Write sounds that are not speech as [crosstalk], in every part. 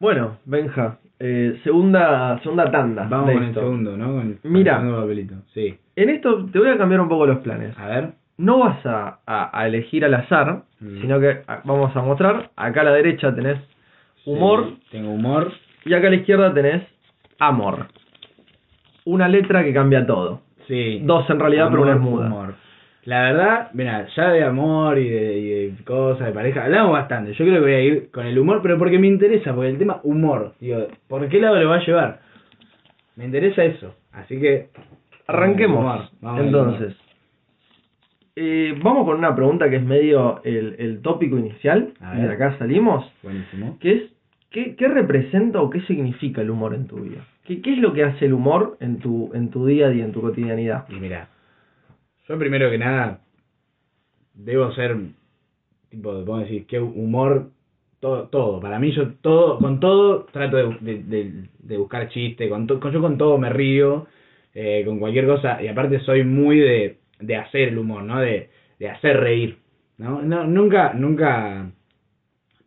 Bueno, Benja, eh, segunda, segunda tanda. Vamos con el segundo, ¿no? Con el, con Mira. el segundo papelito. Sí. En esto te voy a cambiar un poco los planes. A ver. No vas a, a- a elegir al azar, Mm. sino que vamos a mostrar. Acá a la derecha tenés humor Sí, tengo humor. y acá a la izquierda tenés amor. Una letra que cambia todo. Sí. Dos en realidad, pero una es muda. humor. La verdad, mira, ya de amor y de, y de cosas, de pareja, hablamos bastante. Yo creo que voy a ir con el humor, pero porque me interesa, porque el tema humor, digo, ¿por qué lado lo va a llevar? Me interesa eso, así que... Arranquemos. Humor, vamos al Entonces, eh, vamos con una pregunta que es medio el, el tópico inicial. Y de acá salimos. Buenísimo. que es ¿qué, qué representa o qué significa el humor en tu vida? ¿Qué, qué es lo que hace el humor en tu, en tu día a día, en tu cotidianidad? Y mira, yo primero que nada debo ser, tipo, podemos decir, que humor, todo, todo. Para mí yo todo, con todo trato de, de, de- de buscar chiste, con, to- con- yo con todo me río, eh, con cualquier cosa, y aparte soy muy de, de hacer el humor, ¿no? De, de hacer reír, ¿no? no nunca, nunca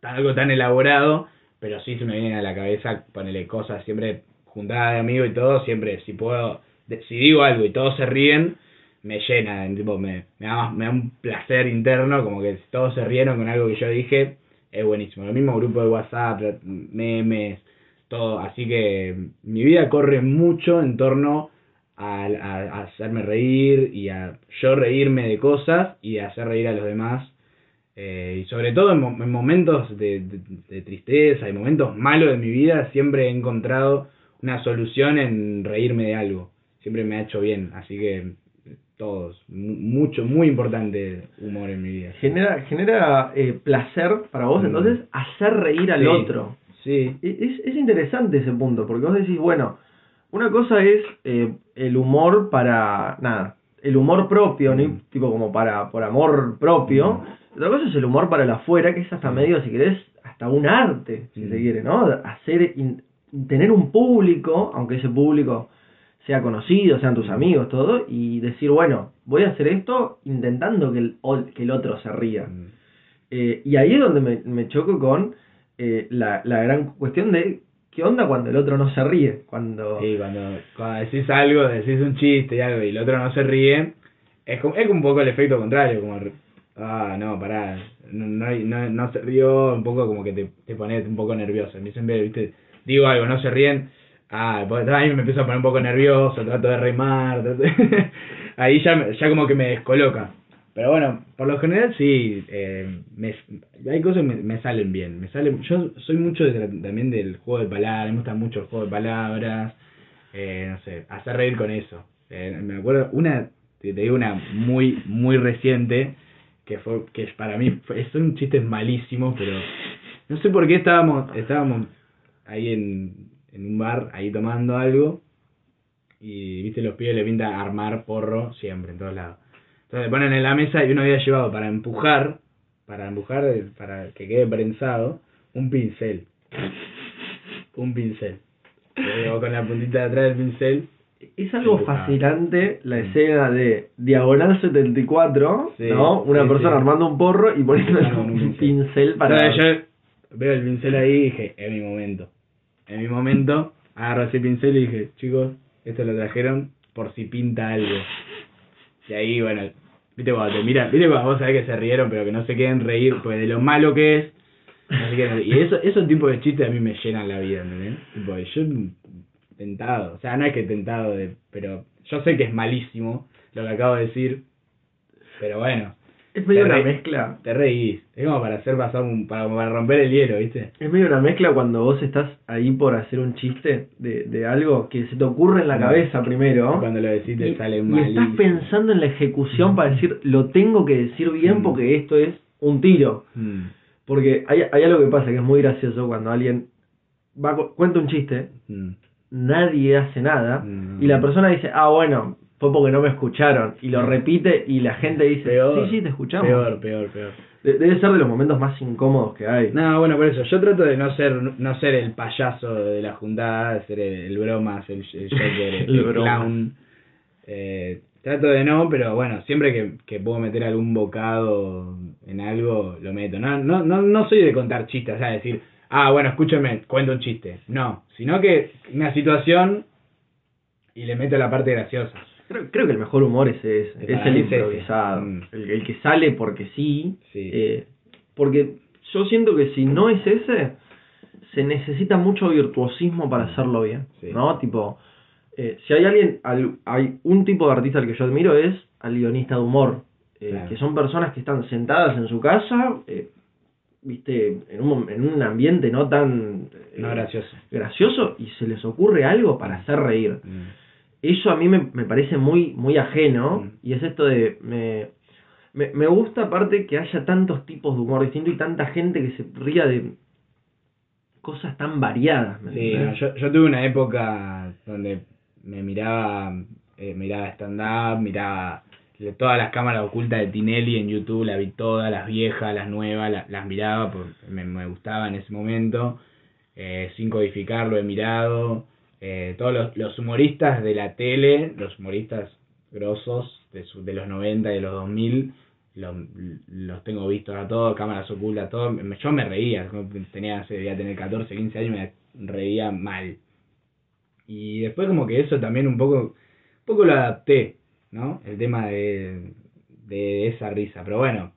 algo tan elaborado, pero sí se me vienen a la cabeza ponerle cosas siempre juntada de amigos y todo, siempre si puedo, si digo algo y todos se ríen, me llena, tipo, me, me, da, me da un placer interno, como que todos se rieron con algo que yo dije, es buenísimo. Lo mismo grupo de WhatsApp, memes, todo, así que mi vida corre mucho en torno a, a- hacerme reír y a yo reírme de cosas y hacer reír a los demás. Eh, y sobre todo en, en momentos de, de- de tristeza y momentos malos de mi vida, siempre he encontrado una solución en reírme de algo. Siempre me ha hecho bien, así que todos, mu- mucho, muy importante humor en mi vida. Genera, genera eh, placer para vos, Mm. entonces, hacer reír al Sí. otro. Sí, Es, es interesante ese punto, porque vos decís, bueno, una cosa es eh, el humor para, nada, el humor propio, ¿no? Mm. tipo como para, por amor propio. Otra cosa es el humor para el afuera, que es hasta medio, si querés, hasta un arte, si Mm. se quiere, ¿no? Hacer, in- tener un público, aunque ese público sea conocido, sean tus amigos, todo, y decir, bueno, voy a hacer esto intentando que el, que el otro se ría. Mm. Eh, y ahí es donde me, me choco con eh, la, la gran cuestión de qué onda cuando el otro no se ríe. Cuando Sí, cuando, cuando decís algo, decís un chiste y algo y el otro no se ríe, es como, es un poco el efecto contrario, como, ah, no, pará, no, no, no se rió, un poco como que te, te pones un poco nervioso. A mí siempre, viste, digo algo, no se ríen, ah, pues ahí me empiezo a poner un poco nervioso, trato de de- [laughs] ahí ya, ya como que me descoloca. Pero bueno, por lo general sí, eh, me, hay cosas que me, salen bien. Me salen, yo soy mucho de- también del juego de palabras, me gusta mucho el juego de palabras, eh, no sé, hacer reír con eso. Eh, me acuerdo, una, te, te digo una muy, muy reciente, que fue, que para mí fue, son chistes malísimos, pero no sé por qué estábamos, estábamos ahí en, en un bar, ahí tomando algo, y viste los pibes le pintan armar porro siempre, en todos lados. Entonces le ponen en la mesa y uno había llevado para empujar, para empujar, eh, para que quede prensado, un pincel. Un pincel. Luego con la puntita de atrás del pincel. es algo Empujado. fascinante la Mm. escena de Diagonal 74, Sí, ¿no? Una sí, persona sí. armando un porro y poniendo un un pincel para... Entonces yo veo el pincel ahí y dije, es mi momento. En mi momento, agarro ese pincel y dije, chicos, esto lo trajeron por si pinta algo. Y ahí, bueno, viste cuando te mira, viste cuando vos sabés que se rieron, pero que no se quieren reír, pues de lo malo que es. no se reír. y eso, esos tipos de chistes a mí me llenan la vida, ¿entendés? Tipo, yo tentado, o sea, no es que tentado de, pero yo sé que es malísimo lo que acabo de decir, pero bueno, Es medio Te una re- mezcla. te reís. Es como para hacer pasar un, para, para romper el hielo, ¿viste? Es medio una mezcla cuando vos estás ahí por hacer un chiste de, de algo que se te ocurre en la Mm. cabeza primero. Cuando lo decís te y, sale y mal. estás pensando en la ejecución para decir, lo tengo que decir bien Mm. porque esto es un tiro. Mm, Porque hay, hay algo que pasa que es muy gracioso cuando alguien va cuenta un chiste, mm, nadie hace nada, Mm. y la persona dice, ah, bueno, fue porque no me escucharon, y lo repite, y la gente dice, Peor, sí, sí, te escuchamos. Peor, peor, peor. De- debe ser de los momentos más incómodos que hay. No, bueno, por eso, yo trato de no ser no ser el payaso de la juntada, de ser el, el bromas, el, el joker, [laughs] el, El clown. Eh, trato de no, pero bueno, siempre que, que puedo meter algún bocado en algo, lo meto. No, no, no, no soy de contar chistes, o sea, decir, ah, bueno, escúcheme, cuento un chiste. No, sino que una situación y le meto la parte graciosa. Creo, creo que el mejor humor es es el es ese. improvisado, Mm. el, el que sale porque sí, Sí. eh, porque yo siento que si no es ese, se necesita mucho virtuosismo para hacerlo bien, Sí. ¿no? Tipo, eh, si hay alguien, al- hay un tipo de artista al que yo admiro es al guionista de humor, eh, Claro. que son personas que están sentadas en su casa, eh, viste, en un, en un ambiente no tan No gracioso. gracioso y se les ocurre algo para hacer reír Mm. Eso a mí me, me parece muy muy ajeno Mm. y es esto de me, me, me gusta aparte que haya tantos tipos de humor distinto y tanta gente que se ría de cosas tan variadas ¿me Sí, no, yo, yo tuve una época donde me miraba, eh, miraba stand-up, miraba todas las cámaras ocultas de Tinelli en YouTube, la vi todas, las viejas, las nuevas, la- las miraba, porque me, me gustaba en ese momento, eh, sin codificarlo he mirado, eh, todos los, los humoristas de la tele, los humoristas grosos de, su- de los 90 y de los 2000, los, los tengo vistos a todos, cámaras ocultas. Me- Yo me reía, tenía, debía tener 14, 15 años, me reía mal. Y después como que eso también un poco, un poco lo adapté, ¿no? El tema de, de esa risa. Pero bueno,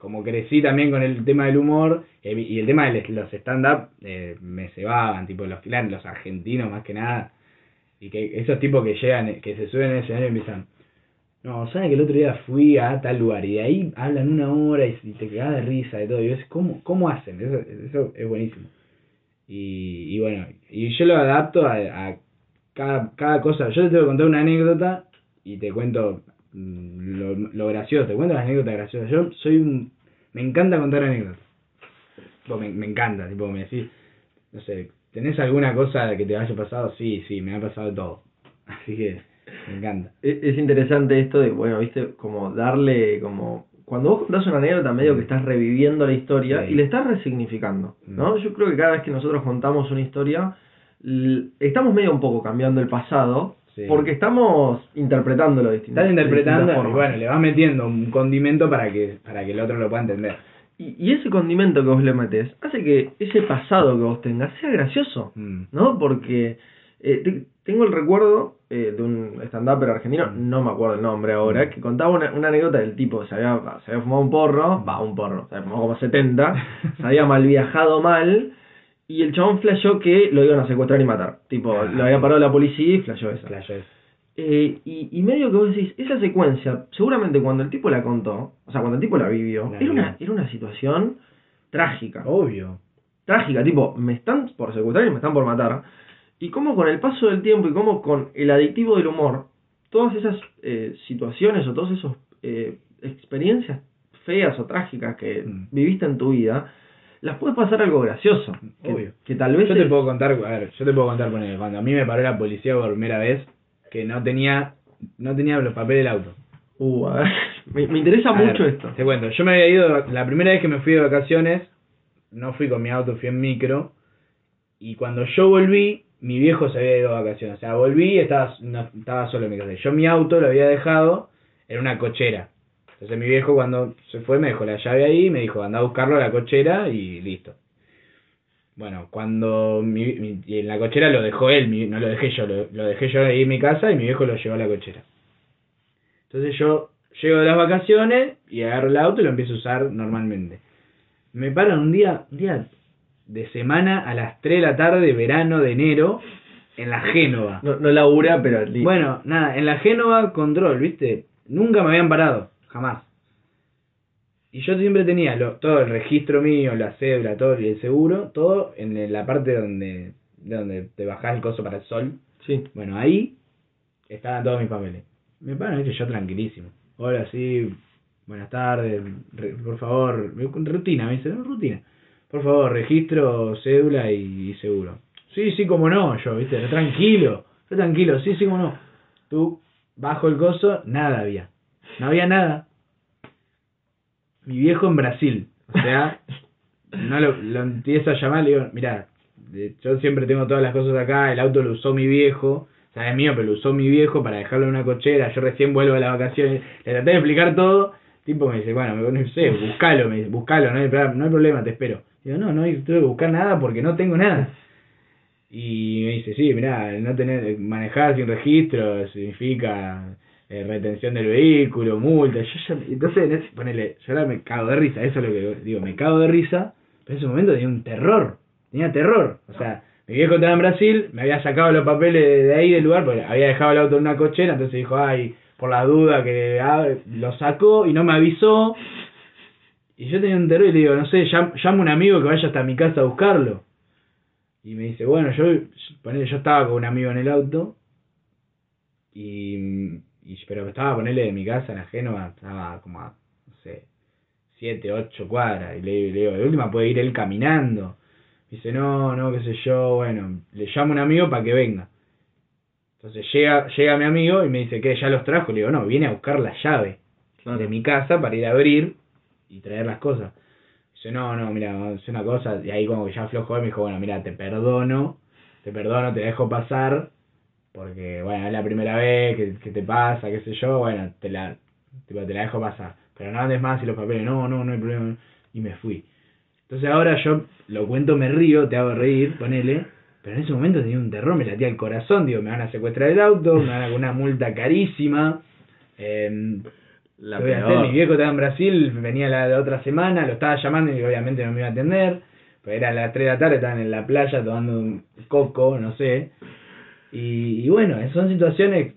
como crecí también con el tema del humor eh, y el tema de los stand-up eh, me cebaban, tipo los los argentinos más que nada. Y que esos tipos que llegan, que se suben en el escenario y empiezan, no, ¿saben que el otro día fui a tal lugar? Y de ahí hablan una hora y, y te quedas de risa de todo. Y ves, ¿cómo, cómo hacen? Eso, eso es buenísimo. Y, y bueno, y yo lo adapto a, a cada, cada cosa. Yo te tengo que contar una anécdota y te cuento lo, lo gracioso, te cuento las anécdotas graciosas. Yo soy un... Me encanta contar anécdotas. Tipo, me, me encanta, tipo, me decís, no sé, ¿tenés alguna cosa que te haya pasado? Sí, sí, me ha pasado todo. [laughs] Así que me encanta. Es, es interesante esto de, bueno, viste, como darle, como, cuando vos contás una anécdota medio que estás reviviendo la historia Sí. y le estás resignificando, ¿no? Yo creo que cada vez que nosotros contamos una historia, estamos medio un poco cambiando el pasado, Sí. porque estamos interpretándolo distinto. Estás interpretando y bueno, le vas metiendo un condimento para que, para que el otro lo pueda entender. Y, y ese condimento que vos le metes hace que ese pasado que vos tengas sea gracioso, Mm. ¿no? Porque eh, te- tengo el recuerdo eh, de un stand-upper argentino, Mm. no me acuerdo el nombre ahora, que contaba una, una anécdota del tipo, se había, se había fumado un porro, va, un porro, se había fumado como 70, [laughs] se había mal viajado mal, y el chabón flasheó que lo iban a secuestrar y matar. Tipo, Ah. lo había parado la policía y flasheó eso. Eh, y, y medio que vos decís, esa secuencia, seguramente cuando el tipo la contó, o sea, cuando el tipo la vivió, La era, una, era una situación trágica. Obvio. Trágica, tipo, me están por secuestrar y me están por matar. Y como con el paso del tiempo y como con el aditivo del humor, todas esas eh, situaciones o todas esas eh, experiencias feas o trágicas que Mm. viviste en tu vida, las puedes pasar algo gracioso. Obvio. que tal vez Yo te es- puedo contar, a ver, yo te puedo contar con él. Cuando a mí me paró la policía por primera vez, que no tenía, no tenía los papeles del auto. Uh, a ver, [laughs] me, me interesa A ver, mucho esto. Te cuento, yo me había ido, la primera vez que me fui de vacaciones, no fui con mi auto, fui en micro, y cuando yo volví, mi viejo se había ido de vacaciones. O sea, volví y estaba, no, estaba solo en mi casa. Yo mi auto lo había dejado en una cochera. Entonces mi viejo cuando se fue me dejó la llave ahí y me dijo, anda a buscarlo a la cochera y listo. Bueno, cuando mi, mi- y en la cochera lo dejó él, mi- no lo dejé yo, lo, lo dejé yo ahí en mi casa y mi viejo lo llevó a la cochera. Entonces yo llego de las vacaciones y agarro el auto y lo empiezo a usar normalmente. Me paran un día, un día de semana a las 3 de la tarde, verano de enero, en la Génova. No, no labura, pero Bueno, nada, en la Génova control, ¿viste? Nunca me habían parado, jamás. Y yo siempre tenía lo- todo el registro mío, la cédula, todo el seguro, todo en la parte donde, de donde te bajás el coso para el sol. sí. Bueno, ahí estaban todos mis papeles. Me paran, ¿viste? yo tranquilísimo. Hola, sí, buenas tardes, re- por favor, rutina, me dice, "No, rutina. Por favor, registro, cédula y, y seguro. Sí, sí, como no, yo, ¿viste? Tranquilo, yo tranquilo, sí, sí, como no. Tú, bajo el coso, nada había. No había nada. Mi viejo en Brasil, o sea, [laughs] no lo, lo empiezo a llamar, le digo, mirá, yo siempre tengo todas las cosas acá, el auto lo usó mi viejo, o sea, es mío, pero lo usó mi viejo para dejarlo en una cochera, yo recién vuelvo de las vacaciones, le traté de explicar todo, tipo me dice, bueno, me- no sé, buscalo, me dice, buscalo, no hay, no hay problema, te espero. Digo, no, no tuve que buscar nada porque no tengo nada. Y me dice, sí, mirá, no tener, manejar sin registro significa eh, retención del vehículo, multa. Yo ya, entonces, ponele, yo ahora me cago de risa, eso es lo que digo, me cago de risa, pero en ese momento tenía un terror, tenía terror. O sea, mi viejo estaba en Brasil, me había sacado los papeles de ahí del lugar, porque había dejado el auto en una cochera, entonces dijo, ay, por la duda que lo sacó y no me avisó. Y yo tenía un terror y le digo, no sé, llamo a un amigo que vaya hasta mi casa a buscarlo. Y me dice, bueno, yo, yo estaba con un amigo en el auto, y, y pero estaba ponerle de mi casa en Génova, estaba como a, no sé, siete, ocho cuadras, y le, digo, de última puede ir él caminando. dice, no, no, qué sé yo, bueno, le llamo a un amigo para que venga. Entonces llega, llega mi amigo y me dice, que ¿Ya los trajo? Le digo, no, viene a buscar la llave de mi casa para ir a abrir y traer las cosas. Dice, no, no, mira, es una cosa. Y ahí como que ya aflojó y me dijo, bueno, mira, te perdono, te perdono, te dejo pasar, porque, bueno, es la primera vez que, te pasa, qué sé yo, bueno, te la, te, la dejo pasar. Pero no andes más y los papeles, no, no, no hay problema. Y me fui. Entonces ahora yo lo cuento, me río, te hago reír, ponele. Pero en ese momento tenía un terror, me latía el corazón, digo, me van a secuestrar el auto, me van a una multa carísima. Eh, la Mi viejo estaba en Brasil, venía la, otra semana, lo estaba llamando y obviamente no me iba a atender. Pues era las 3 de la tarde, estaban en la playa tomando un coco, no sé. Y, bueno, son situaciones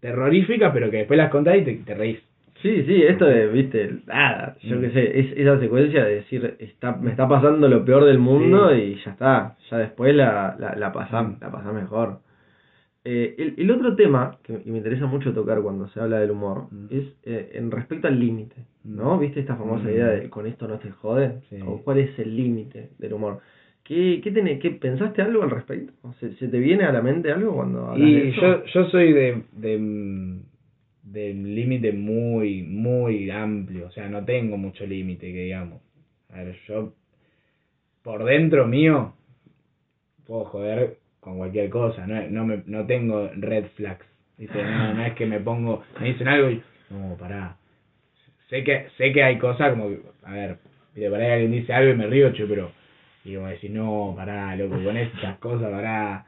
terroríficas, pero que después las contás y te, reís. Sí, sí, esto de, viste, nada, yo mm. qué sé, es esa secuencia de decir, está, me está pasando lo peor del mundo y ya está, ya después la, la, la pasás la pasás mejor. Eh, el, el, otro tema que me interesa mucho tocar cuando se habla del humor mm. es eh, en respecto al límite, ¿no? Mm. ¿Viste esta famosa mm. idea de con esto no te jode? ¿O cuál es el límite del humor? ¿Qué, qué, tenés, qué pensaste algo al respecto? ¿Se, ¿Se, te viene a la mente algo cuando hablas y de eso? Yo, yo soy de, de, de límite muy, muy amplio, o sea, no tengo mucho límite, que digamos. A ver, yo por dentro mío puedo joder con cualquier cosa, no, no, me, no tengo red flags. No, no es que me pongo, me dicen algo y, no, pará. Sé que, sé que hay cosas como, a ver, mire, por ahí alguien dice algo y me río, che, pero, y como decir, no, pará, loco, con estas cosas, pará.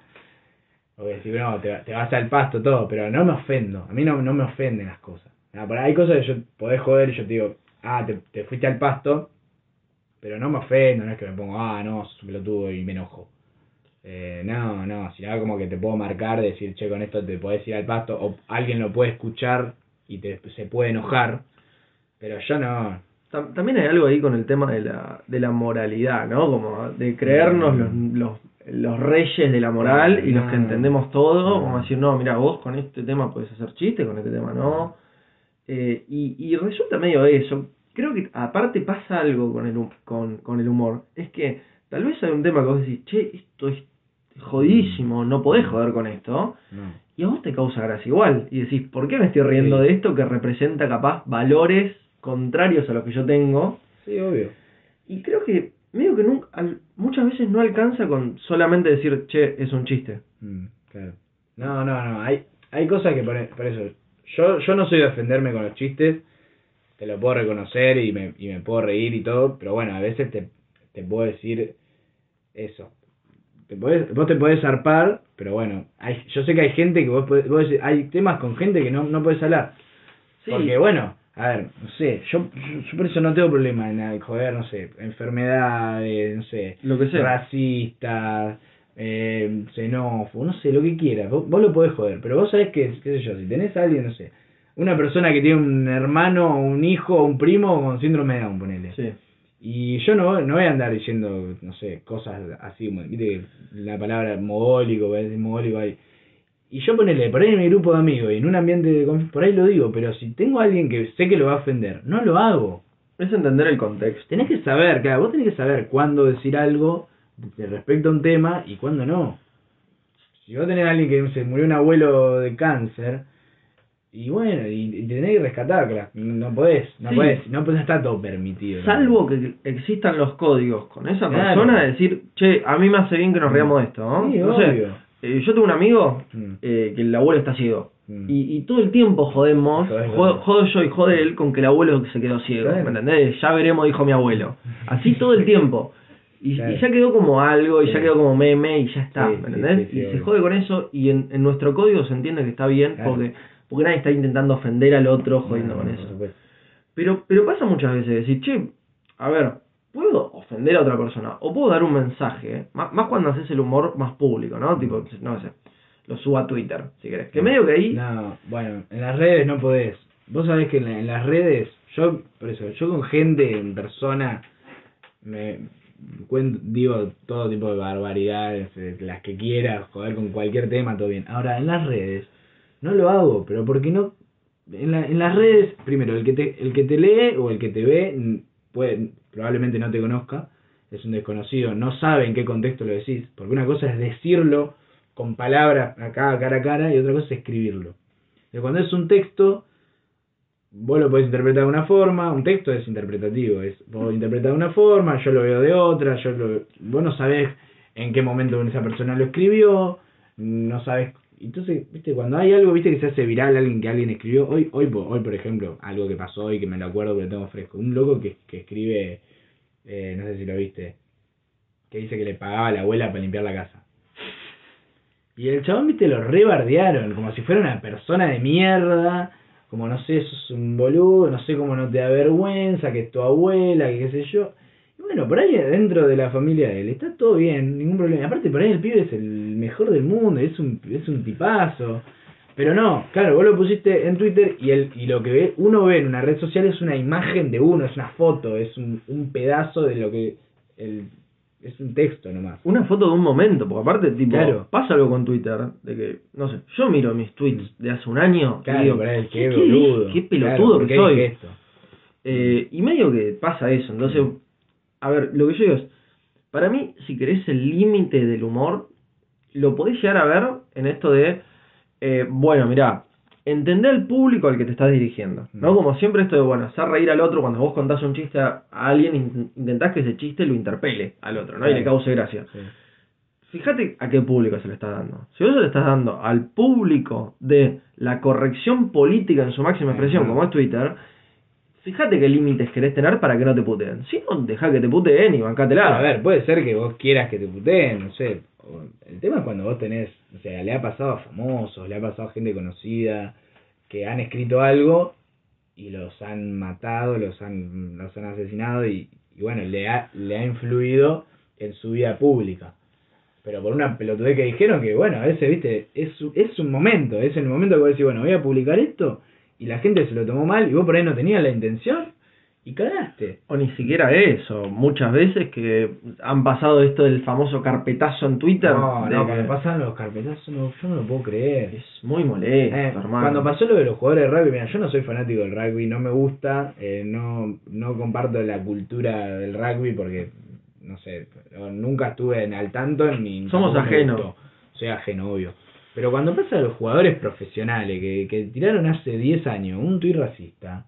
O decir, no, te, te vas al pasto, todo, pero no me ofendo, a mí no, no me ofenden las cosas. No, por hay cosas que yo podés joder y yo te digo, ah, te, te fuiste al pasto, pero no me ofendo, no es que me pongo, ah, no, sos un pelotudo y me enojo. Eh, no, no, sino como que te puedo marcar, decir, che, con esto te podés ir al pasto, o alguien lo puede escuchar y te, se puede enojar, pero yo no. También hay algo ahí con el tema de la, de la moralidad, ¿no? Como de creernos los, los, los reyes de la moral y los que entendemos todo, como decir, no, mira, vos con este tema puedes hacer chiste, con este tema no. Eh, y, y resulta medio eso. Creo que aparte pasa algo con el, con, con el humor, es que tal vez hay un tema que vos decís, che, esto es jodidísimo, no podés joder con esto. Y a vos te causa gracia igual. Y decís, ¿por qué me estoy riendo de esto que representa capaz valores contrarios a los que yo tengo? Sí, obvio. Y creo que medio que nunca, muchas veces no alcanza con solamente decir, che, es un chiste. Mm, claro. No, no, no. Hay, hay cosas que por, eso. Yo, yo no soy de defenderme con los chistes. Te lo puedo reconocer y me, y me puedo reír y todo. Pero bueno, a veces te, te puedo decir eso te vos te podés zarpar, pero bueno, hay, yo sé que hay gente que vos, podés, vos hay temas con gente que no, no podés hablar. Porque bueno, a ver, no sé, yo, yo, por eso no tengo problema en joder, no sé, enfermedades, no sé, lo que sea. racistas, eh, xenófobo, no sé, lo que quieras, vos, lo podés joder, pero vos sabés que, qué sé yo, si tenés a alguien, no sé, una persona que tiene un hermano, un hijo, un primo con síndrome de Down, ponele. Sí y yo no, no voy a andar diciendo, no sé, cosas así, viste la palabra mogólico, mogólico ahí. Y yo ponele, por ahí en mi grupo de amigos y en un ambiente de por ahí lo digo, pero si tengo a alguien que sé que lo va a ofender, no lo hago. Es entender el contexto. Tenés que saber, claro, vos tenés que saber cuándo decir algo respecto a un tema y cuándo no. Si vos tenés a alguien que se murió un abuelo de cáncer, y bueno, y, tenés que rescatarla, no podés, no podés, no podés estar todo permitido. Salvo que existan los códigos con esa persona de decir, che, a mí me hace bien que nos riamos de esto, ¿no? Sí, no sé, eh, yo tengo un amigo mm. eh, que el abuelo está ciego. Mm. Y, y todo el tiempo jodemos, jodo, yo y jode él con que el abuelo se quedó ciego, Claro. ¿me entendés? Ya veremos, dijo mi abuelo. [laughs] Así todo el tiempo. Y, Claro. y ya quedó como algo, y ya quedó como meme, y ya está, Sí, ¿me entendés? sí, y se jode con eso, y en, en nuestro código se entiende que está bien, Claro. porque porque nadie está intentando ofender al otro jodiendo No, con eso. Pero, pero pasa muchas veces decir, che, a ver, puedo ofender a otra persona o puedo dar un mensaje, ¿eh? más, más cuando haces el humor más público, ¿no? Tipo, no sé, lo subo a Twitter, si querés. Que medio que ahí, No, bueno, en las redes no podés. Vos sabés que en, la- en las redes, yo, por eso, yo con gente en persona, me cuento, digo todo tipo de barbaridades, eh, las que quieras, joder con cualquier tema, todo bien. Ahora, en las redes, no lo hago, pero porque no. En, la- en las redes, primero, el que, te, el que te lee o el que te ve, puede, probablemente no te conozca, es un desconocido, no sabe en qué contexto lo decís, porque una cosa es decirlo con palabras acá, cara a cara, y otra cosa es escribirlo. Y cuando es un texto, vos lo podés interpretar de una forma, un texto es interpretativo, es vos interpretás de una forma, yo lo veo de otra, yo lo, vos no sabés en qué momento esa persona lo escribió, no sabés, entonces, viste, cuando hay algo, viste, que se hace viral, alguien que alguien escribió, hoy, hoy, hoy por ejemplo, algo que pasó hoy que me lo acuerdo que lo tengo fresco, un loco que, que escribe, eh, no sé si lo viste, que dice que le pagaba a la abuela para limpiar la casa. Y el chabón, viste, lo rebardearon, como si fuera una persona de mierda, como no sé, sos un boludo, no sé cómo no te da vergüenza, que es tu abuela, que qué sé yo. Y bueno, por ahí dentro de la familia de él está todo bien, ningún problema. Aparte, por ahí el pibe es el mejor del mundo, es un, es un tipazo. Pero no, claro, vos lo pusiste en Twitter y el y lo que ve, uno ve en una red social es una imagen de uno, es una foto, es un, un pedazo de lo que el, es un texto nomás. una foto de un momento, porque aparte, tipo, Claro. pasa algo con Twitter, de que, no sé, yo miro mis tweets de hace un año Claro, y digo, qué, ¿qué, boludo. qué pelotudo ¿por que soy. esto? Eh, y medio que pasa eso, entonces, a ver, lo que yo digo es, para mí, si querés el límite del humor, lo podés llegar a ver en esto de, eh, bueno, mirá, entender al público al que te estás dirigiendo, ¿no? Mm. Como siempre esto de, bueno, hacer reír al otro, cuando vos contás un chiste a alguien, in- intentás que ese chiste lo interpele al otro, ¿no? Y le cause gracia. Sí. Fíjate a qué público se le está dando. Si vos se le estás dando al público de la corrección política en su máxima expresión, como es Twitter, fíjate qué límites querés tener para que no te puteen. Si no, deja que te puteen y bancátela. A ver, puede ser que vos quieras que te puteen, no sé. El tema es cuando vos tenés, o sea, le ha pasado a famosos, le ha pasado a gente conocida que han escrito algo y los han matado, los han, los han asesinado y, y bueno, le ha, le ha influido en su vida pública. Pero por una pelotudez que dijeron que, bueno, veces, viste, es, es un momento, es el momento que vos decís, bueno, voy a publicar esto y la gente se lo tomó mal y vos por ahí no tenías la intención y cagaste. O ni siquiera eso. Muchas veces que han pasado esto del famoso carpetazo en Twitter. No, no, que cuando pasan los carpetazos, no, yo no lo puedo creer. Es muy molesto, Eh, hermano. cuando pasó lo de los jugadores de rugby, mira, yo no soy fanático del rugby, no me gusta, eh, no, no comparto la cultura del rugby porque, no sé, nunca estuve en al tanto ni Somos ajenos. Soy ajeno, obvio. Pero cuando pasa a los jugadores profesionales que, que tiraron hace 10 años un tuit racista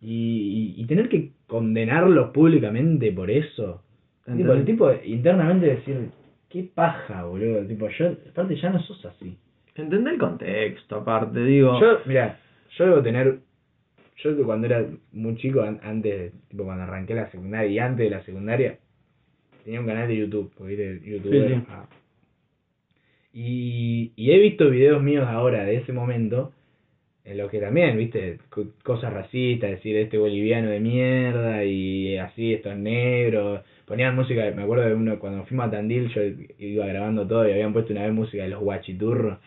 y, y, y tener que condenarlos públicamente por eso, tipo, el tipo internamente decir, qué paja, boludo, tipo, yo, aparte ya no sos así. Entendé el contexto, aparte, digo. Yo, mira, yo debo tener. Yo cuando era muy chico, an- antes, tipo cuando arranqué la secundaria y antes de la secundaria, tenía un canal de YouTube, porque viste, YouTube sí. ah. Y, y he visto videos míos ahora de ese momento, en los que también, viste, co- cosas racistas, decir este boliviano de mierda y así, estos negros. Ponían música, me acuerdo de uno, cuando fuimos a Tandil, yo iba grabando todo y habían puesto una vez música de los guachiturros.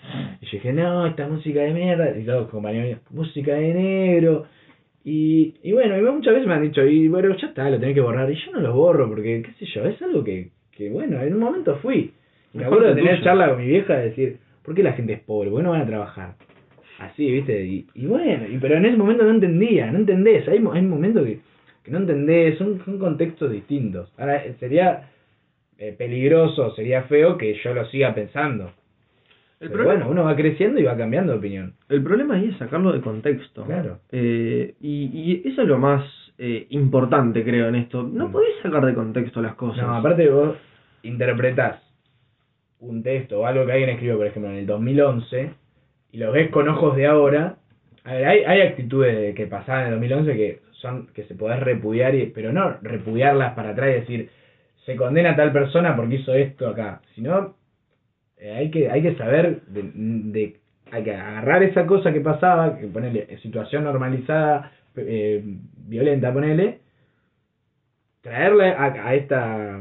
Y yo dije, no, esta música de mierda. Y todos los compañeros, música de negro. Y, y bueno, y muchas veces me han dicho, y bueno, ya está, lo tenés que borrar. Y yo no lo borro porque, qué sé yo, es algo que, que bueno, en un momento fui. Me acuerdo de que tener tuyo. charla con mi vieja de decir, ¿por qué la gente es pobre? ¿Por qué no van a trabajar? Así, ¿viste? Y, y bueno, y, pero en ese momento no entendía, no entendés. Hay, hay momentos que, que no entendés, son, son contextos distintos. Ahora, eh, sería eh, peligroso, sería feo que yo lo siga pensando. el, Pero problema, bueno, uno va creciendo y va cambiando de opinión. el problema ahí es sacarlo de contexto. Claro. Eh, y, y eso es lo más eh, importante, creo, en esto. No Mm. podés sacar de contexto las cosas. No, aparte vos interpretás un texto o algo que alguien escribió, por ejemplo, en el 2011 y los ves con ojos de ahora, a ver, hay, hay actitudes de que pasaban en el 2011 que son que se podés repudiar, y, pero no repudiarlas para atrás y decir, se condena a tal persona porque hizo esto acá, sino eh, hay que hay que saber de, de hay que agarrar esa cosa que pasaba, que ponerle situación normalizada, eh, violenta, ponele, traerla a, a esta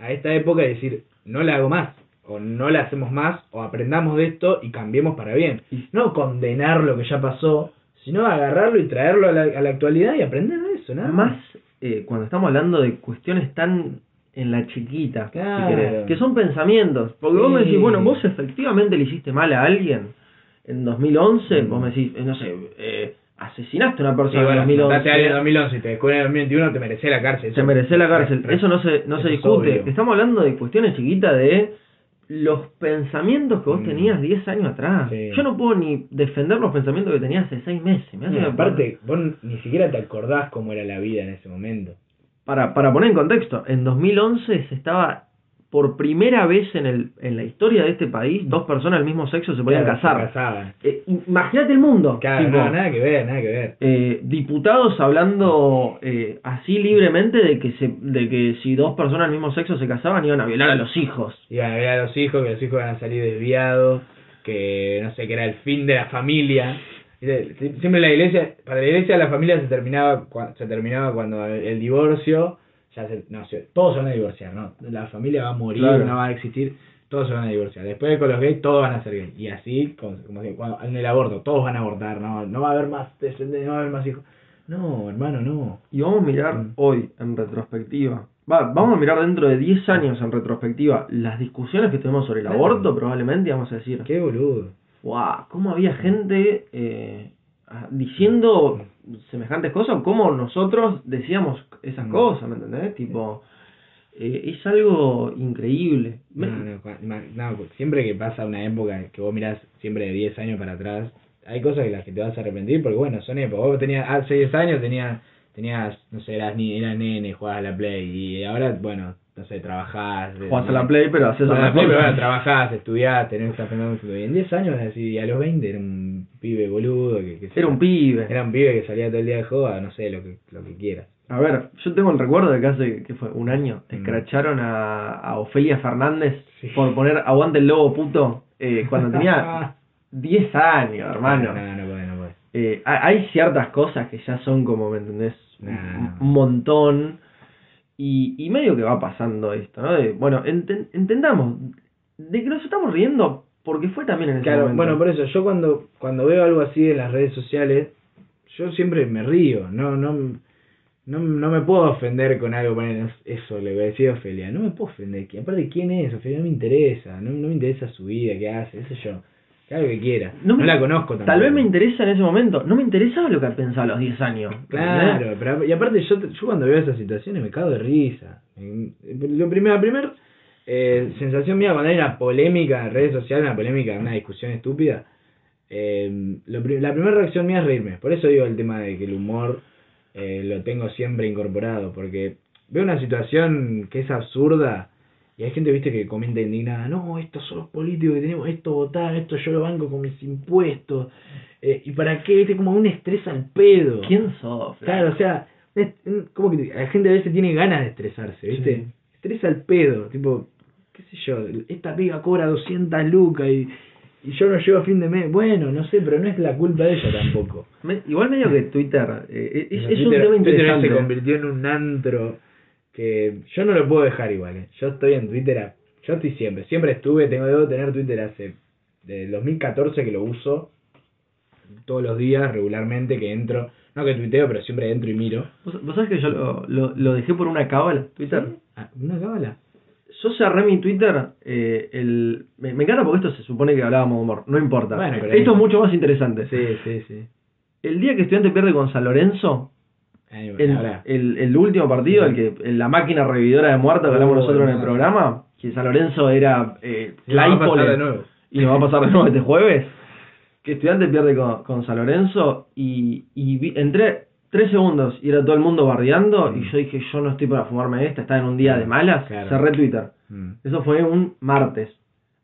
a esta época y decir, no la hago más, o no la hacemos más, o aprendamos de esto y cambiemos para bien. No condenar lo que ya pasó, sino agarrarlo y traerlo a la, a la actualidad y aprender de eso, nada Además, eh, cuando estamos hablando de cuestiones tan en la chiquita, si querés, que son pensamientos. Porque vos me Sí. decís, bueno, vos efectivamente le hiciste mal a alguien en 2011, Mm. vos me decís, eh, no sé, eh, asesinaste a una Sí, persona bueno, en 2011. mataste a alguien en 2011 y te descubren en 2021, te mereces la cárcel. se merece la cárcel. Eso no se, no se discute. obvio. Estamos hablando de cuestiones chiquitas de los pensamientos que vos Mm. tenías 10 años atrás. Sí. Yo no puedo ni defender los pensamientos que tenías hace 6 meses. Me hace No, una- aparte, vos ni siquiera te acordás cómo era la vida en ese momento. Para, para poner en contexto, en 2011 se estaba por primera vez en, el, en la historia de este país, dos personas del mismo sexo se podían Claro, casar. se. Eh, Imagínate el mundo. Claro, tipo, no, nada que ver, nada que ver. eh, diputados hablando eh, así libremente de que se, de que si dos personas del mismo sexo se casaban iban a violar a los hijos. Iban a ver a los hijos, que los hijos iban a salir desviados, que no sé, que era el fin de la familia. Sie- Siempre la iglesia, para la iglesia la familia se terminaba se terminaba cuando el divorcio, ya se, no sé, todos se van a divorciar, ¿no? La familia va a morir, Claro. no va a existir, todos se van a divorciar. Después con los gays todos van a ser gays. Y así, como, como si- cuando, en el aborto, todos van a abortar, no, no va a haber más descendencia, no va a haber más hijos. No, hermano, no. Y vamos a mirar Mm. hoy en retrospectiva. Va, vamos a mirar dentro de 10 años en retrospectiva las discusiones que tuvimos sobre el Claro. aborto, probablemente, vamos a decir, Qué boludo. wow, cómo había gente eh, diciendo semejantes cosas, cómo nosotros decíamos esas Mm. cosas, ¿me entendés? Tipo, eh, es algo increíble. No, no, no, siempre que pasa una época que vos mirás siempre de 10 años para atrás, hay cosas que las que te vas a arrepentir porque bueno, son épocas. Vos tenías, hace 10 años tenías, tenías, no sé, eras, ni, eras nene, jugabas a la Play y ahora, bueno, no sé, trabajás. Jugás a la Play, pero haces a la Play, pero cosa. bueno, trabajás, estudiás, tenés estar pensando en en 10 años, así, a los 20 era un pibe boludo que, que Era un pibe. era un pibe que salía todo el día de joda, no sé, lo que, lo que quieras. A ver, yo tengo el recuerdo de que hace, que fue? Un año, Mm. escracharon a, a Ofelia Fernández Sí. por poner aguante el lobo puto eh, cuando tenía [laughs] 10 años, hermano. No, no, puede, no puede. Eh, ha- hay ciertas cosas que ya son como, ¿me entendés? Un- montón. Y, y medio que va pasando esto, ¿no? De, bueno, enten- entendamos, de que nos estamos riendo porque fue también en ese Claro, momento. bueno, por eso yo cuando cuando veo algo así en las redes sociales, yo siempre me río, no no no, no me puedo ofender con algo, bueno, eso le voy a decir a Ofelia, no me puedo ofender, aparte quién es, Ofelia no me interesa, no, no me interesa su vida, qué hace, sé yo, que haga lo que quiera, no, me- la conozco tampoco. Tal vez me interesa en ese momento. No me interesaba lo que pensaba a los 10 años. Claro, pero y aparte yo, yo cuando veo esas situaciones me cago de risa. Lo primero, la primera eh, sensación mía cuando hay una polémica en redes sociales, una polémica, una discusión estúpida, eh, lo la primera reacción mía es reírme. Por eso digo el tema de que el humor eh, lo tengo siempre incorporado, porque veo una situación que es absurda y hay gente, viste, que comenta indignada, no, estos son los políticos que tenemos, esto votar, esto yo lo banco con mis impuestos, eh, y para qué, viste, como un estrés al pedo. ¿Quién sos? Claro, o sea, es- como que la gente a veces tiene ganas de estresarse, ¿viste? Sí. Estresa al pedo, tipo, qué sé yo, esta piga cobra 200 lucas y, y yo no llego a fin de mes. Bueno, no sé, pero no es la culpa de ella tampoco. Me- igual medio que Twitter eh, es, Pero es un Twitter- tema Twitter interesante. se convirtió en un antro que yo no lo puedo dejar igual, ¿eh? Yo estoy en Twitter, a- yo estoy siempre, siempre estuve, tengo debo tener Twitter hace de 2014 que lo uso todos los días regularmente que entro, no que tuiteo, pero siempre entro y miro. ¿Vos, vos sabés que yo lo, lo, lo dejé por una cábala, Twitter? ¿Sí? Ah, ¿Una cábala? Yo cerré mi Twitter, eh, el, me, me encanta porque esto se supone que hablábamos de humor, no importa. Bueno, esto es mucho más interesante. Sí, sí, sí. El día que Estudiante pierde con San Lorenzo, bueno, el, el, el último partido, el que la máquina revividora de muertos que hablamos nosotros en el programa, que San Lorenzo era eh, Sí, va a pasar de nuevo. y nos va a pasar de nuevo este jueves, que Estudiante pierde con, con San Lorenzo y, y vi- entré tres segundos y era todo el mundo bardeando Mm. y yo dije yo no estoy para fumarme esta, está en un día de malas, Claro. cerré Twitter. Mm. Eso fue un martes.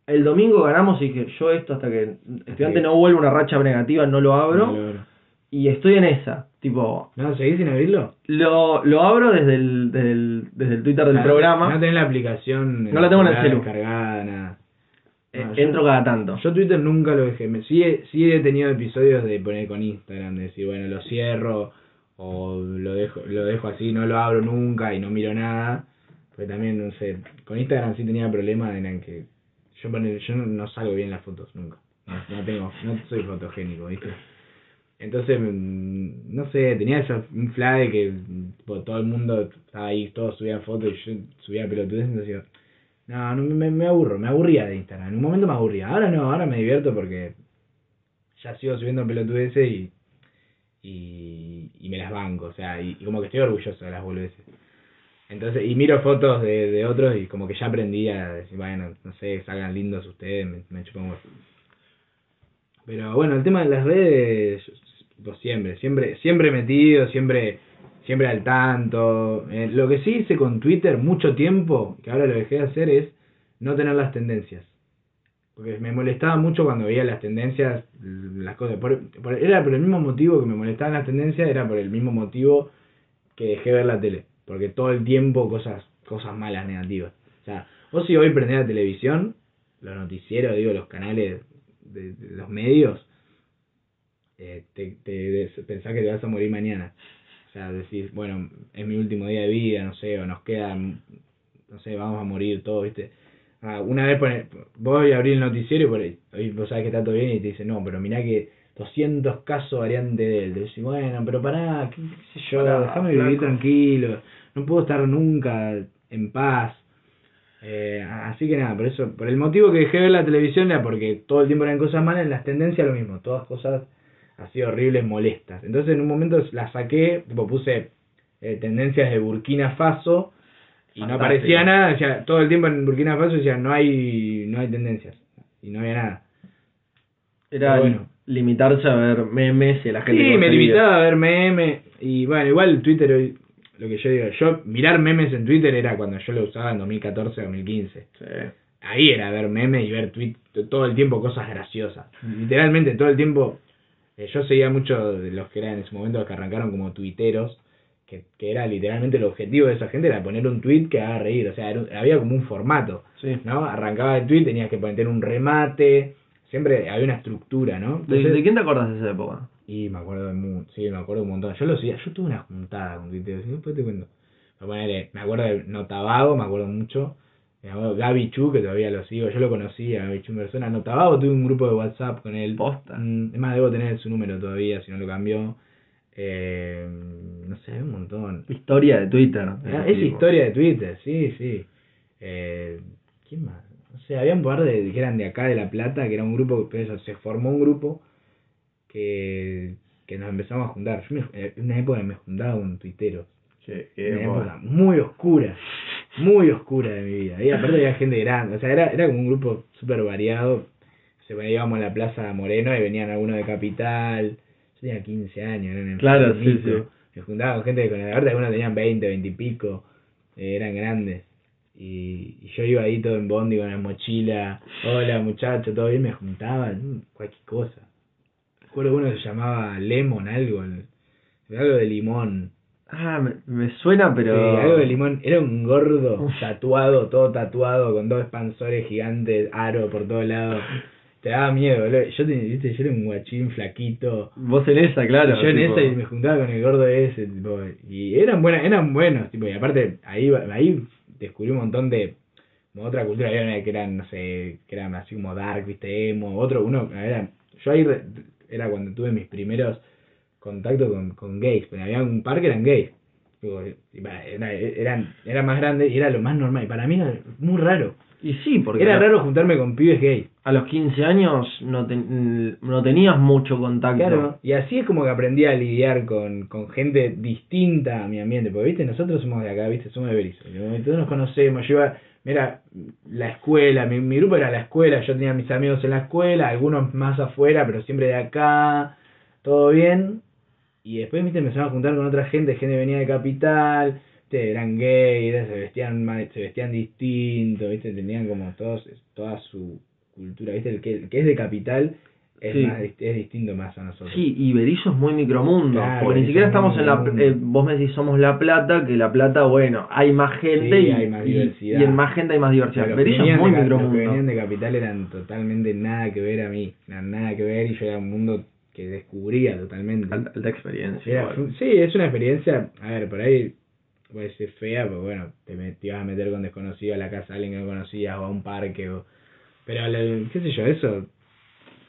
el domingo ganamos y dije, yo esto hasta que estudiante no vuelva una racha negativa no lo abro. No. Y estoy en esa. Tipo, ¿No seguís sin abrirlo? lo, lo abro desde el, desde el, desde el Twitter del Ah, programa. No tenés la aplicación. No la tengo en el celular celu. descargada, nada. eh, No, yo- entro cada tanto. Yo Twitter nunca lo dejé. Me, sí, he- sí he tenido episodios de poner con Instagram, de decir, bueno, lo cierro o lo dejo, lo dejo así, no lo abro nunca y no miro nada. Porque también, no sé, con Instagram sí tenía problemas en que yo yo no, salgo bien las fotos nunca. No, no tengo, no soy fotogénico, ¿viste? Entonces, mm, no sé, tenía esa, un flag que tipo, todo el mundo estaba ahí, todos subían fotos y yo subía pelotudes, entonces digo, no, no me, me aburro, me aburría de Instagram. En un momento me aburría. Ahora no, ahora me divierto porque ya sigo subiendo pelotudeces y, y, y me las banco, o sea, y, y como que estoy orgulloso de las boludeces. Entonces, y miro fotos de, de otros y como que ya aprendí a decir, bueno, no sé, salgan lindos ustedes, me, me chupan. Pero bueno, el tema de las redes, siempre, siempre, siempre metido, siempre, siempre al tanto. Eh, lo que sí hice con Twitter mucho tiempo, que ahora lo dejé de hacer, es no tener las tendencias. Porque me molestaba mucho cuando veía las tendencias, las cosas. Por, por- era por el mismo motivo que me molestaban las tendencias, era por el mismo motivo que dejé ver la tele. Porque todo el tiempo cosas, cosas malas, negativas. O sea, vos si hoy prendés la televisión, los noticieros, digo, los canales de, de los medios, eh, te, te des- pensás que te vas a morir mañana. O sea, decís, bueno, es mi último día de vida, no sé, o nos quedan, no sé, vamos a morir todos, ¿viste? Ah, una vez pone, voy a abrir el noticiero y por ahí, vos sabés que está todo bien y te dice, no, pero mirá que 200 casos variante de él. Te decís, bueno, pero pará, qué, sé yo, déjame vivir tranquilo, no puedo estar nunca en paz. Eh, así que nada, por eso, por el motivo que dejé de ver la televisión era porque todo el tiempo eran cosas malas, las tendencias lo mismo, todas cosas así horribles, molestas. Entonces en un momento la saqué, tipo puse eh, tendencias de Burkina Faso y no aparecía nada, decía, todo el tiempo en Burkina Faso decía no hay, no hay tendencias y no había nada. Era Pero bueno. limitarse a ver memes y a la gente Sí, me limitaba a ver memes y bueno, igual Twitter hoy, lo que yo digo, yo mirar memes en Twitter era cuando yo lo usaba en 2014, 2015. Sí. Ahí era ver memes y ver tweet todo el tiempo cosas graciosas. Literalmente todo el tiempo. eh, yo seguía mucho de los que eran en ese momento los que arrancaron como tuiteros, que, que era literalmente el objetivo de esa gente era poner un tweet que haga reír. O sea, era había como un formato, Sí. ¿no? Arrancaba el tweet, tenías que poner un remate, siempre había una estructura, ¿no? ¿De, Entonces- de quién te acordás de esa época? Y me acuerdo de mu sí, me acuerdo un montón. Yo lo seguía, yo tuve una juntada con y después te cuento. Me, acuerdo de Notabago, me acuerdo mucho. Me acuerdo Gaby Chu, que todavía lo sigo, yo lo conocía, Gaby Chu en persona. Notabago tuve un grupo de WhatsApp con él. Posta. Mm, Es más, debo tener su número todavía, si no lo cambió. Eh, no sé, un montón. Historia de Twitter. Ah, es tipo. historia de Twitter, sí, sí. Eh, ¿Quién más? No sé, había un par de que eran de acá, de La Plata, que era un grupo, pero eso, se formó un grupo que, que nos empezamos a juntar. Yo me, eh, en una época me juntaba con tuiteros. Qué- Una época muy oscura, muy oscura de mi vida. Y aparte había gente grande, o sea, era, era como un grupo súper variado. Se ponía- íbamos a la Plaza Moreno y venían algunos de Capital. Yo tenía 15 años, eran Claro, sí, sí. Me juntaba con gente que con la verdad algunos tenían 20, 20 y pico, eh, eran grandes. Y, y yo iba ahí todo en bondi con la mochila, hola muchacho, todo bien, me juntaban, mm, cualquier cosa. Recuerdo uno que se llamaba Lemon, algo, algo de limón. Ah, me, me suena, pero. Sí, algo de limón, era un gordo, tatuado, todo tatuado, con dos expansores gigantes, aro por todos lados. Te daba miedo, boludo. Yo, te- viste, yo era un guachín flaquito, Vos en esa, claro. yo en esa y me juntaba con el gordo ese, tipo, y eran buenas, eran buenos, tipo, y aparte ahí ahí descubrí un montón de como otra cultura, había una que eran, no sé, que eran así como dark, viste, emo, otro, uno, era, yo ahí era cuando tuve mis primeros contactos con, con gays, pero había un par que eran gays, era, eran, eran más grandes y era lo más normal, y para mí era muy raro, Y sí, porque. era raro juntarme con pibes gays. A los 15 años no, ten- no tenías mucho contacto. Claro, y así es como que aprendí a lidiar con, con gente distinta a mi ambiente, porque viste, nosotros somos de acá, viste, somos de Berizo, todos nos conocemos, yo iba, mira, la escuela, mi, mi grupo era la escuela, yo tenía mis amigos en la escuela, algunos más afuera, pero siempre de acá, todo bien, y después, viste, empezamos a juntar con otra gente, gente venía de capital, viste, eran gays, se vestían ma- se vestían distinto, viste, tenían como todos, toda su cultura, ¿viste? El que, el que es de capital es, Sí. más, es distinto más a nosotros. Sí, y Berillo es muy micromundo, Claro, porque ni siquiera estamos en la... micromundo. eh, vos me decís somos La Plata, que La Plata, bueno, hay más gente Sí, y, hay más y- diversidad. y en más gente hay más diversidad. Pero Berillo es muy de ca- Los que micromundo. venían de capital eran totalmente nada que ver a mí. Nada, nada que ver y yo era un mundo que descubría totalmente. Alta, alta experiencia. Era- sí, es una experiencia, a ver, por ahí puede ser fea, pero bueno, te, te ibas a meter con desconocido a la casa de alguien que no conocías o a un parque, o, pero qué sé yo, eso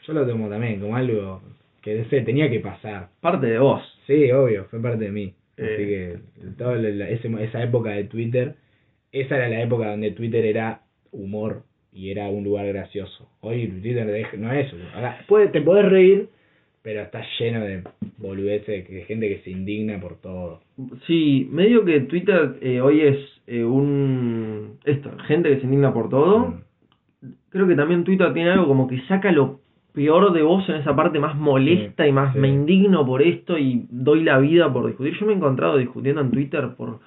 yo lo tomo también como algo que sé, tenía que pasar. Parte de vos. Sí, obvio, fue parte de mí. Así Eh. que toda la- la- ese- esa época de Twitter, esa era la época donde Twitter era humor y era un lugar gracioso. Hoy Twitter no es. Ahora, puede, te podés reír, pero está lleno de boludeces, de gente que se indigna por todo. Sí, medio que Twitter eh, hoy es eh, un... Esto, gente que se indigna por todo. Mm. Creo que también Twitter tiene algo como que saca lo peor de vos en esa parte más molesta Sí, y más sí. me indigno por esto y doy la vida por discutir. Yo me he encontrado discutiendo en Twitter por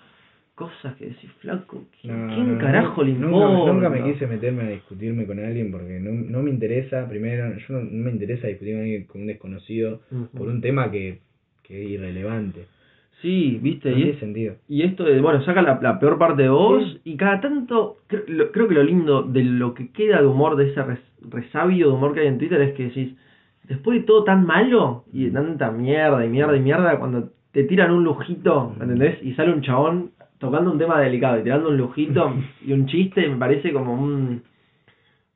cosas que decís, flaco, ¿quién, No, quién no, carajo le importa? Nunca, me quise meterme a discutirme con alguien porque no, no me interesa, primero, yo no, no me interesa discutir con alguien con un desconocido por un tema que, que es irrelevante. Sí, viste, No y es- sentido. Y esto de, bueno, saca la, la peor parte de vos Sí. y cada tanto, creo, lo- creo que lo lindo de lo que queda de humor, de ese res- resabio de humor que hay en Twitter es que decís, después de todo tan malo y de tanta mierda y mierda y mierda, cuando te tiran un lujito. ¿entendés? Y sale un chabón tocando un tema delicado y tirando un lujito [laughs] y un chiste, me parece como un...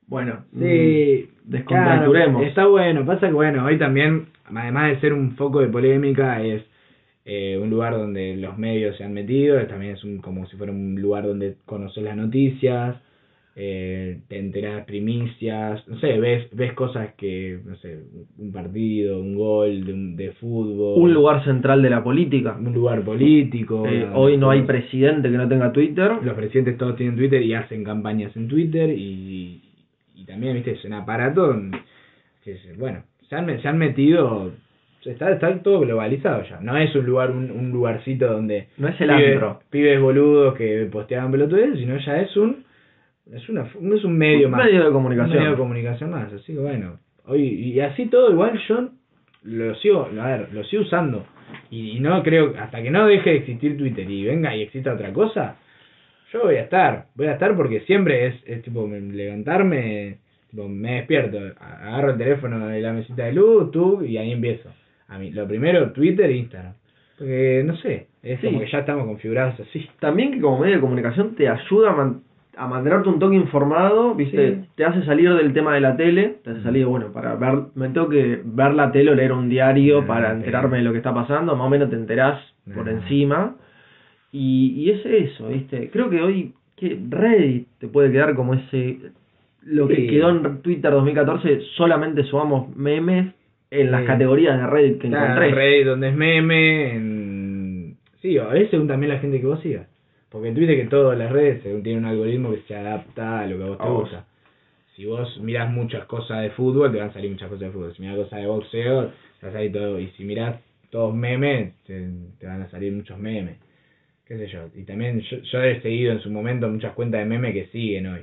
Bueno, Sí, descontracturemos. claro, está bueno. Pasa que, bueno, hoy también, además de ser un foco de polémica, es eh, un lugar donde los medios se han metido, también es un, como si fuera un lugar donde conoces las noticias, eh, te enteras primicias, no sé, ves ves cosas que, no sé, un partido, un gol de, un- de fútbol, un lugar central de la política. un lugar político. Eh, hoy no hay presidente que no tenga Twitter. los presidentes todos tienen Twitter y hacen campañas en Twitter y, y también, viste, es un aparato que es- bueno, se han, se han metido, está, está todo globalizado ya, no es un lugar, un, un lugarcito donde No es el pibes, antro. pibes boludos que posteaban pelotudes, sino ya es un, es una, es un medio Un más. medio de Un comunicación. medio de comunicación más, así que bueno, hoy, y así todo igual yo lo sigo, a ver, lo sigo usando. Y, y no creo, hasta que no deje de existir Twitter y venga y exista otra cosa, yo voy a estar, voy a estar porque siempre es, es tipo me- levantarme, tipo, me despierto, agarro el teléfono de la mesita de luz, tú, y ahí empiezo. A mí, lo primero, Twitter e Instagram. Porque, no sé, es Sí. como que ya estamos configurados así. También que como medio de comunicación te ayuda a, man- a mantenerte un toque informado, ¿viste? Sí. Te hace salir del tema de la tele, te hace salir, bueno, para ver, me tengo que ver la tele o leer un diario No, para no, enterarme de lo que está pasando, más o menos te enterás por encima. Y, y es eso, ¿viste? Creo que hoy que Reddit te puede quedar como ese... Lo que quedó en Twitter 2014, solamente subamos memes en las Sí. categorías de Reddit que Claro, encontré. Reddit donde es meme, en... sí, a veces según también la gente que vos sigas. Porque Twitter que todas las redes según tiene un algoritmo que se adapta a lo que a vos te gusta. Si vos mirás muchas cosas de fútbol, te van a salir muchas cosas de fútbol. Si mirás cosas de boxeo, te va a salir todo. Y si mirás todos memes, te, te van a salir muchos memes. Qué sé yo. Y también yo, yo he seguido en su momento muchas cuentas de memes que siguen hoy.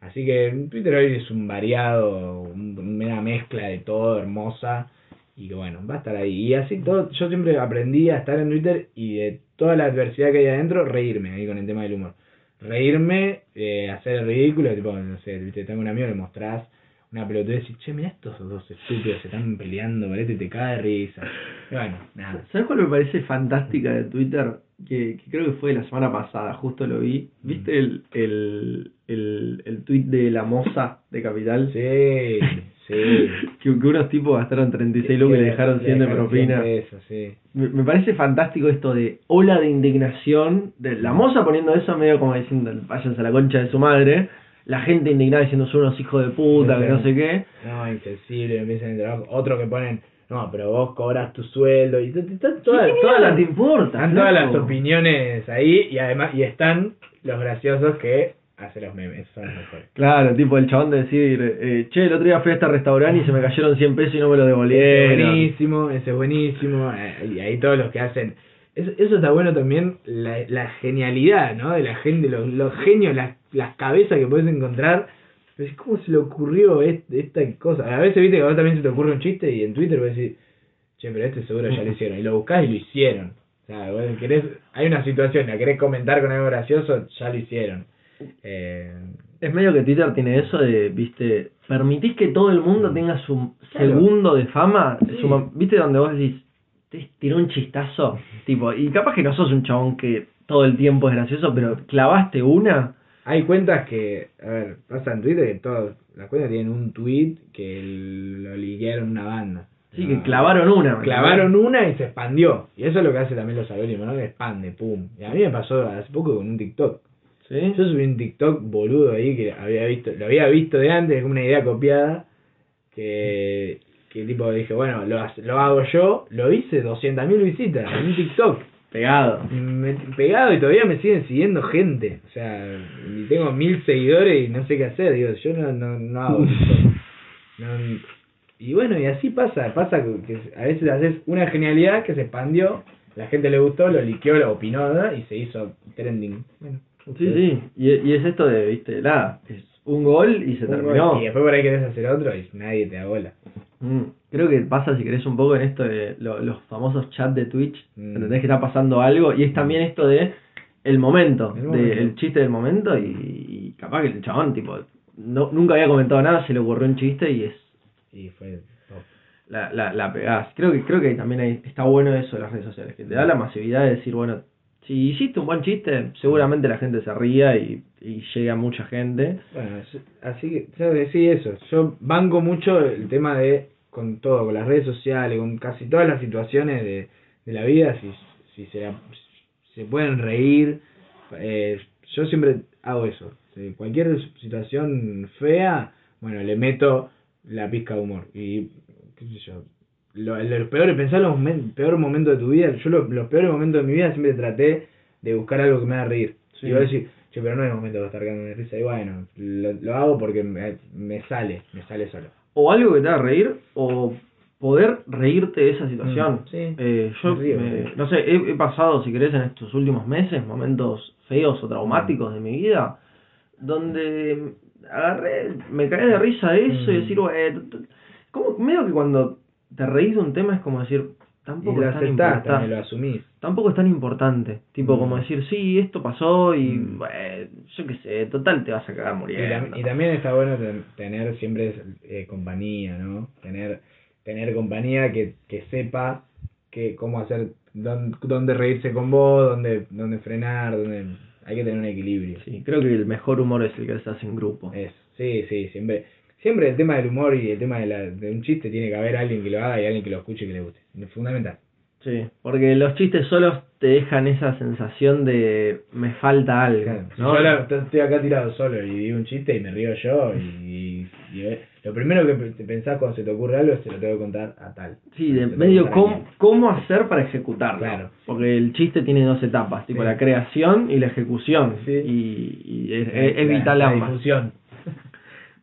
Así que Twitter hoy es un variado, un- una mezcla de todo hermosa y que bueno, va a estar ahí. Y así todo, yo siempre aprendí a estar en Twitter y de toda la adversidad que hay adentro, reírme ahí con el tema del humor. Reírme, eh, hacer el ridículo, tipo, no sé, viste, tengo un amigo, le mostrás una pelotudez y decís, che, mira estos dos estúpidos se están peleando, ¿vale? Y te cae de risa. Bueno, nada. ¿Sabes cuál me parece fantástica de Twitter? Que, que creo que fue la semana pasada, justo lo vi. ¿Viste el, el, el, el tweet de la moza de Capital? Sí, sí. [laughs] Que, unos tipos gastaron 36 lucas y le dejaron 100 de propina. Eso, sí. Me, me parece fantástico esto de ola de indignación. De la moza poniendo eso medio como diciendo, váyanse a la concha de su madre. La gente indignada diciendo, son unos hijos de puta, que no sé qué. No, insensible, empiezan a entrar. Otro que ponen, no, pero vos cobras tu sueldo. Y están todas, ¿Qué todas mierda las, te importa? están todas las opiniones ahí y además y están los graciosos que hacen los memes. Son los mejores. Claro, tipo el chabón de decir, eh, che, el otro día fui a este restaurante y se me cayeron 100 pesos y no me lo Ese es devolvieron. buenísimo, ese es buenísimo. eh, Y ahí todos los que hacen. Eso, eso está bueno también, la, la genialidad, ¿no? De la gente, los, los genios, las, las cabezas que puedes encontrar Pero ¿cómo se le ocurrió est- esta cosa? A veces viste que a vos también se te ocurre un chiste y en Twitter vos decís, che, pero este seguro ya lo hicieron. Y lo buscás y lo hicieron. O sea, vos querés, hay una situación, la querés comentar con algo gracioso, ya lo hicieron. Eh, Es medio que Twitter tiene eso de, viste, permitís que todo el mundo tenga su Claro. segundo de fama, Sí. su viste donde vos decís, te tiró un chistazo, tipo, y capaz que no sos un chabón que todo el tiempo es gracioso, pero clavaste una, hay cuentas que, a ver, pasa en Twitter que todas las cuentas tienen un tweet que lo ligaron una banda. sí, No, que clavaron una. ¿me Clavaron una y se expandió. Y eso es lo que hace también los algoritmos, ¿no? Que expande, pum. Y a mí me pasó hace poco con un TikTok. ¿Sí? Yo subí un TikTok boludo ahí que había visto, lo había visto de antes, es una idea copiada, que, que tipo dije, bueno, lo, lo hago yo, lo hice, 200.000 visitas en un TikTok. Pegado. Me- pegado y todavía me siguen siguiendo gente. O sea, y tengo mil seguidores y no sé qué hacer. Digo, yo no, no, no hago TikTok. [laughs] No- y bueno, y así pasa. Pasa que que a veces haces una genialidad que se expandió, la gente le gustó, lo liqueó, lo opinó ¿no? y se hizo trending. Bueno, Sí, sí, y, y es esto de, viste, nada, es un gol y se un terminó. gol. Y después por ahí querés hacer otro y nadie te da bola. Mm, Creo que pasa, si querés, un poco en esto de lo- los famosos chats de Twitch, Mm. ¿entendés que está pasando algo? Y es también esto de el momento, El de- momento. el chiste del momento, y, y capaz que el chabón, tipo, no, nunca había comentado nada, se le ocurrió un chiste y es Y fue la, la, la pegás. Creo que, creo que también hay- está bueno eso de las redes sociales, que te da la masividad de decir, bueno, si hiciste un buen chiste, seguramente la gente se ría y, llega mucha gente. Bueno, así que, ¿sabes? Sí, eso. Yo banco mucho el tema de, con todo, con las redes sociales, con casi todas las situaciones de, de la vida, si, si se, se pueden reír. Eh, yo siempre hago eso. Cualquier situación fea, bueno, le meto la pizca de humor. Y, qué sé yo, lo, los peores, pensar los momen- peores momentos de tu vida. Yo lo- los peores momentos de mi vida siempre traté de buscar algo que me haga reír. Sí. Y voy a decir, che, pero no es momento de estar cagando de risa. Y bueno, lo, lo hago porque me, me sale, me sale solo. O algo que te haga reír, o poder reírte de esa situación. Mm, sí. Eh, yo, Me río, me- no sé, he, he pasado, si querés, en estos últimos meses, momentos feos o traumáticos de mi vida, donde agarré, me caí de risa de eso y Mm. decir, bueno, t- t- como medio que cuando te reís de un tema es como decir, Y tampoco es tan importante. también lo asumís. Tampoco es tan importante. Tipo, Mm. como decir, sí, esto pasó y, Mm. bueno, yo qué sé, total te vas a cagar Y, muriendo. tam- y también está bueno ten- tener siempre eh, compañía, ¿no? Tener tener compañía que, que sepa que cómo hacer, dónde, dónde reírse con vos, dónde, dónde frenar, dónde... Hay que tener un equilibrio. Sí, creo que el mejor humor es el que se hace en grupo. Es, sí, sí, siempre. Siempre el tema del humor y el tema de, la, de un chiste tiene que haber alguien que lo haga y alguien que lo escuche y que le guste. Es fundamental. Sí, porque los chistes solos te dejan esa sensación de me falta algo, Claro, ¿no? yo t- estoy acá tirado solo y digo un chiste y me río yo y, y, eh, lo primero que pensás cuando se te ocurre algo es se lo tengo que contar a tal. Sí, de medio cómo, cómo hacer para ejecutarlo. Claro. Porque el chiste tiene dos etapas, tipo Sí. la creación y la ejecución. Sí. Y, y es, es- es La- vital la ambas. difusión.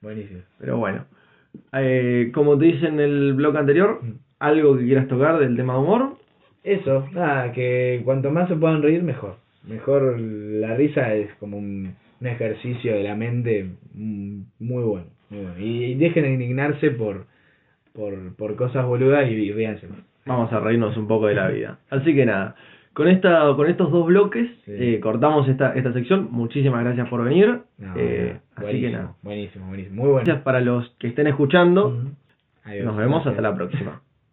Buenísimo. Pero bueno. Eh, como te dice en el blog anterior, Mm. algo que quieras tocar del tema de humor. Eso, nada, que cuanto más se puedan reír, mejor. Mejor la risa es como un, un ejercicio de la mente mm, muy bueno. Muy bueno. Y, y dejen de indignarse por, por, por cosas boludas y, y ríanse. Vamos a reírnos un poco de la vida. Así que nada, con esta con estos dos bloques Sí. eh, cortamos esta, esta sección. Muchísimas gracias por venir. No, Eh, así que nada. buenísimo, buenísimo. Muy bueno. Gracias para los que estén escuchando. Adiós. Nos vemos hasta la próxima.